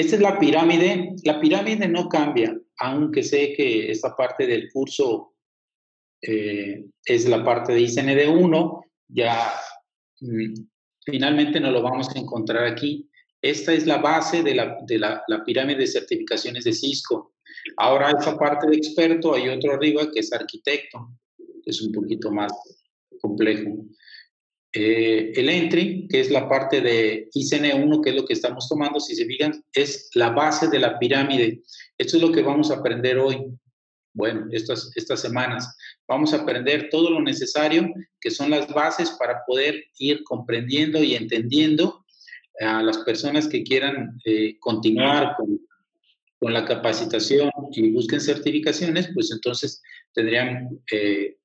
Esta es la pirámide. La pirámide no cambia, aunque sé que esta parte del curso eh, es la parte de ICND1. Ya mm, finalmente no lo vamos a encontrar aquí. Esta es la base de la, de la, la pirámide de certificaciones de Cisco. Ahora, esa parte de experto, hay otro arriba que es arquitecto, que es un poquito más complejo. Eh, el entry, que es la parte de ICN1, que es lo que estamos tomando, si se fijan, es la base de la pirámide. Esto es lo que vamos a aprender hoy. Bueno, estas, estas semanas vamos a aprender todo lo necesario, que son las bases para poder ir comprendiendo y entendiendo a las personas que quieran eh, continuar con, con, la capacitación y busquen certificaciones, pues entonces tendrían, eh,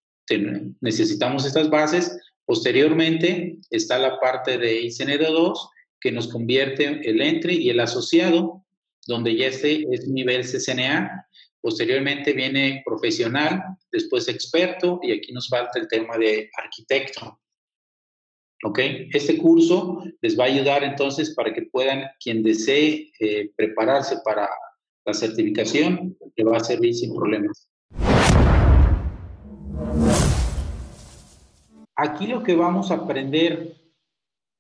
necesitamos estas bases Posteriormente está la parte de ICND2 que nos convierte el entry y el asociado, donde ya este es nivel CCNA. Posteriormente viene profesional, después experto y aquí nos falta el tema de arquitecto. ¿Ok? Este curso les va a ayudar entonces para que puedan, quien desee eh, prepararse para la certificación, le va a servir sin problemas. Aquí lo que vamos a aprender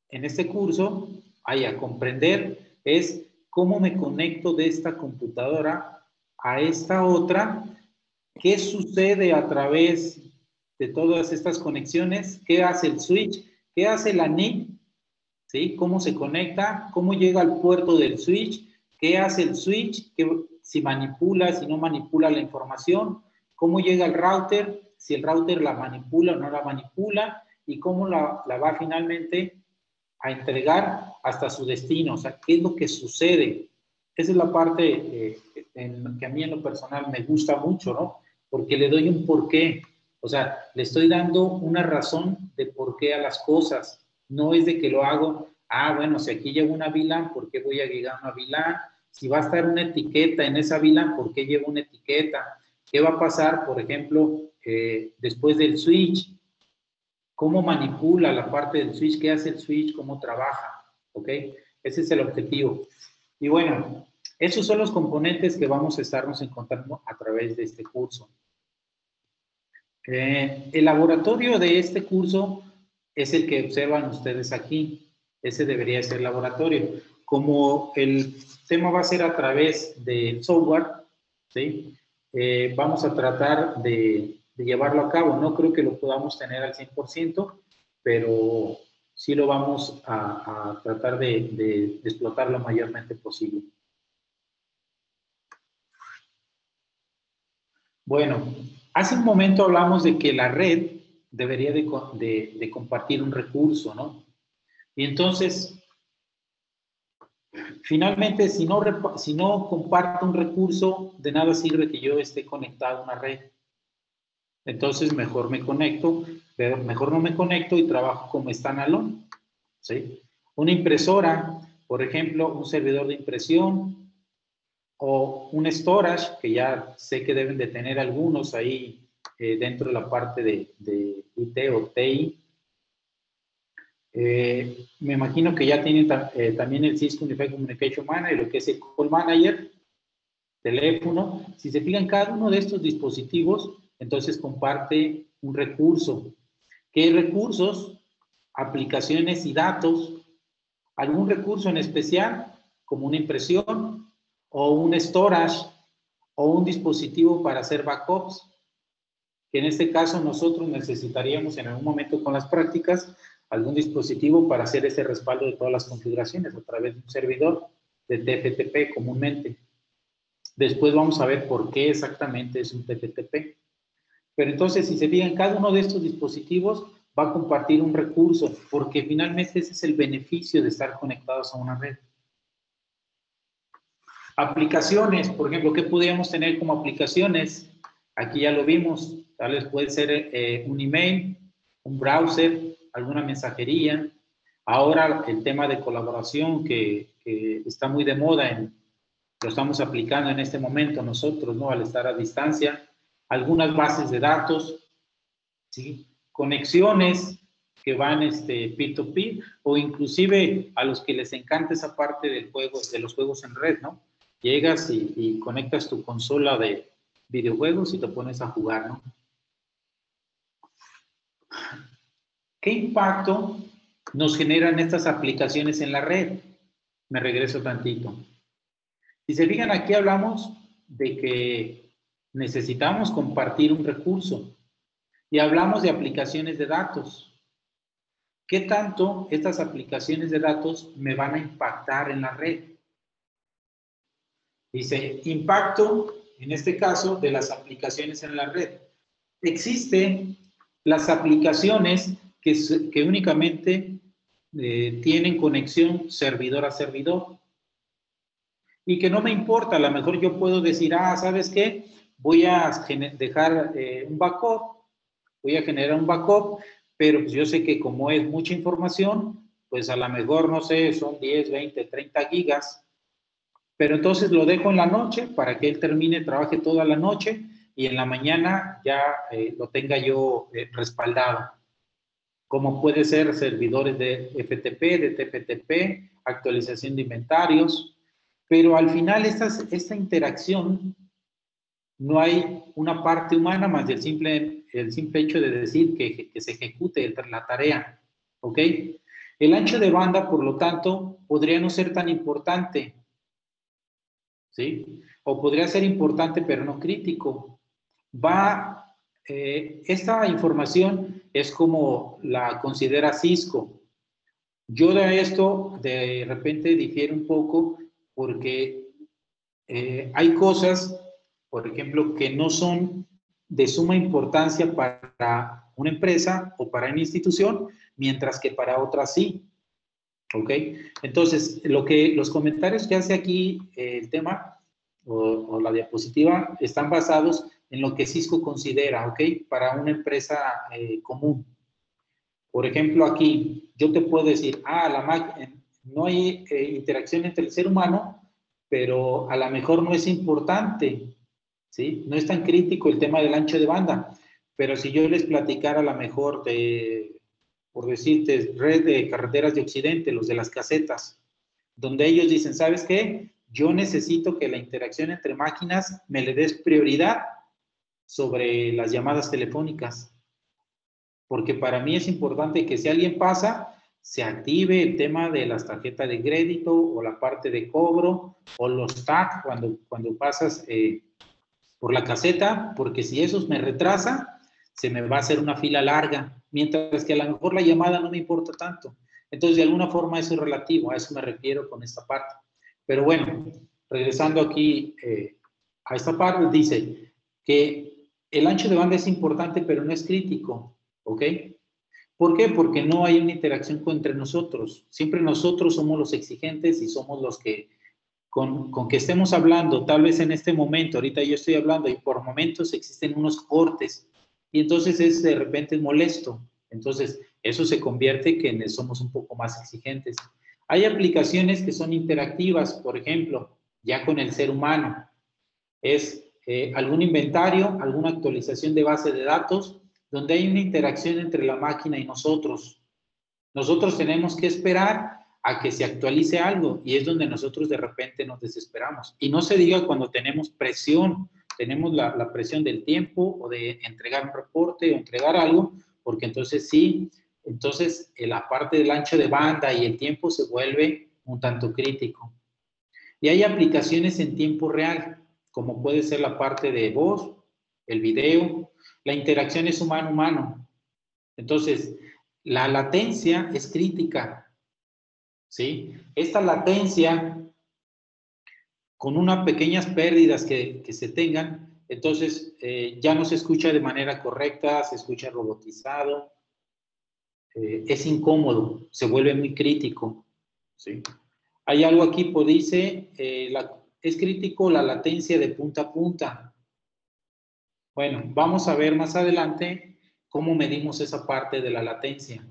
en este curso, a comprender, es cómo me conecto de esta computadora a esta otra, qué sucede a través de todas estas conexiones, qué hace el switch, qué hace la NIC, cómo se conecta, cómo llega al puerto del switch, qué hace el switch, si manipula, si no manipula la información, cómo llega el router, si el router la manipula o no la manipula y cómo la, va finalmente a entregar hasta su destino, o sea, qué es lo que sucede. Esa es la parte eh, que a mí en lo personal me gusta mucho, ¿no? Porque le doy un porqué, o sea, le estoy dando una razón de por qué a las cosas. No es de que lo hago, ah, bueno, si aquí llevo una VLAN, ¿por qué voy a llegar a una VLAN? Si va a estar una etiqueta en esa VLAN, ¿por qué llevo una etiqueta? ¿Qué va a pasar, por ejemplo, eh, después del switch, cómo manipula la parte del switch, qué hace el switch, cómo trabaja, ¿ok? Ese es el objetivo. Y bueno, esos son los componentes que vamos a estarnos encontrando a través de este curso. Eh, el laboratorio de este curso es el que observan ustedes aquí. Ese debería ser el laboratorio. Como el tema va a ser a través del software, ¿sí? Eh, vamos a tratar de, llevarlo a cabo. No creo que lo podamos tener al 100%, pero sí lo vamos a, tratar de, de, explotar lo mayormente posible. Bueno, hace un momento hablamos de que la red debería de, compartir un recurso, ¿no? Y entonces, Finalmente, si no, si comparto un recurso, de nada sirve que yo esté conectado a una red. Entonces, mejor me conecto, mejor no me conecto y trabajo como standalone. ¿sí? Una impresora, por ejemplo, un servidor de impresión o un storage, que ya sé que deben de tener algunos ahí eh, dentro de la parte de, de IT o TI, eh, me imagino que ya tienen eh, también el Cisco Unified Communication Manager, lo que es el Call Manager, teléfono. Si se fijan, cada uno de estos dispositivos, entonces comparte un recurso. ¿Qué recursos? Aplicaciones y datos. ¿Algún recurso en especial? Como una impresión o un storage o un dispositivo para hacer backups. Que en este caso nosotros necesitaríamos en algún momento con las prácticas algún dispositivo para hacer ese respaldo de todas las configuraciones a través de un servidor de TFTP comúnmente. Después vamos a ver por qué exactamente es un TFTP. Pero entonces, si se fijan, cada uno de estos dispositivos va a compartir un recurso, porque finalmente ese es el beneficio de estar conectados a una red. Aplicaciones, por ejemplo, ¿qué podríamos tener como aplicaciones? Aquí ya lo vimos, tal vez puede ser eh, un email, un browser, alguna mensajería. Ahora el tema de colaboración que, está muy de moda, en, lo estamos aplicando en este momento nosotros, ¿no? Al estar a distancia. Algunas bases de datos, ¿sí? Conexiones, que van este, peer-to-peer o inclusive a los que les encanta esa parte del juego, de los juegos en red, ¿no? Llegas y, y conectas tu consola de videojuegos y te pones a jugar, ¿no? ¿Qué impacto nos generan estas aplicaciones en la red? Me regreso tantito. Si se fijan, aquí hablamos de que necesitamos compartir un recurso y hablamos de aplicaciones de datos. ¿Qué tanto estas aplicaciones de datos me van a impactar en la red? Dice, impacto, en este caso, de las aplicaciones en la red. Existen las aplicaciones que, únicamente eh, tienen conexión servidor a servidor y que no me importa, a lo mejor yo puedo decir, ah, ¿sabes qué? Voy a dejar eh, un backup, voy a generar un backup pero pues yo sé que como es mucha información, pues a lo mejor, no sé, son 10, 20, 30 gigas, pero entonces lo dejo en la noche para que él termine, trabaje toda la noche y en la mañana ya eh, lo tenga yo respaldado. Como puede ser servidores de FTP, de TPTP, actualización de inventarios, pero al final esta, esta interacción no hay una parte humana más del simple, el simple hecho de decir que, se ejecute la tarea. ¿Ok? El ancho de banda, por lo tanto, podría no ser tan importante. ¿Sí? O podría ser importante, pero no crítico. Va, eh, esta información es como la considera Cisco. Yo de esto de repente difiere un poco porque eh, hay cosas por ejemplo, que no son de suma importancia para una empresa o para una institución, mientras que para otras sí. ¿Ok? Entonces, lo que, los comentarios que hace aquí eh, el tema o, la diapositiva están basados en lo que Cisco considera, ¿ok? Para una empresa eh, común. Por ejemplo, aquí yo te puedo decir, ah, la no hay eh, interacción entre el ser humano, pero a lo mejor no es importante no es tan crítico el tema del ancho de banda, pero si yo les platicara a lo mejor de, por decirte, red de carreteras de Occidente, los de las casetas, donde ellos dicen, ¿sabes qué? Yo necesito que la interacción entre máquinas me le des prioridad sobre las llamadas telefónicas. Porque para mí es importante que si alguien pasa, se active el tema de las tarjetas de crédito o la parte de cobro o los TAC cuando, cuando pasas eh, por la caseta, porque si eso me retrasa, se me va a hacer una fila larga, mientras que a lo mejor la llamada no me importa tanto. Entonces, de alguna forma eso es relativo, a eso me refiero con esta parte. Pero bueno, regresando aquí eh, a esta parte, dice que el ancho de banda es importante, pero no es crítico, ¿ok? ¿Por qué? Porque no hay una interacción entre nosotros. Siempre nosotros somos los exigentes y somos los que con, que estemos hablando, tal vez en este momento, ahorita yo estoy hablando y por momentos existen unos cortes y entonces es de repente molesto. Entonces, eso se convierte que somos un poco más exigentes. Hay aplicaciones que son interactivas, por ejemplo, ya con el ser humano. Es eh, algún inventario, alguna actualización de base de datos, donde hay una interacción entre la máquina y nosotros. Nosotros tenemos que esperar a que se actualice algo y es donde nosotros de repente nos desesperamos. Y no se diga cuando tenemos presión, tenemos la, presión del tiempo o de entregar un reporte o entregar algo, porque entonces sí, entonces la parte del ancho de banda y el tiempo se vuelve un tanto crítico. Y hay aplicaciones en tiempo real, como puede ser la parte de voz, el video, la interacción es humano-humano. Entonces, la latencia es crítica ¿sí? Esta latencia, con unas pequeñas pérdidas que, se tengan, entonces eh, ya no se escucha de manera correcta, se escucha robotizado, eh, es incómodo, se vuelve muy crítico, ¿sí? Hay algo aquí, pues dice, eh, es crítico la latencia de punta a punta. Bueno, vamos a ver más adelante cómo medimos esa parte de la latencia.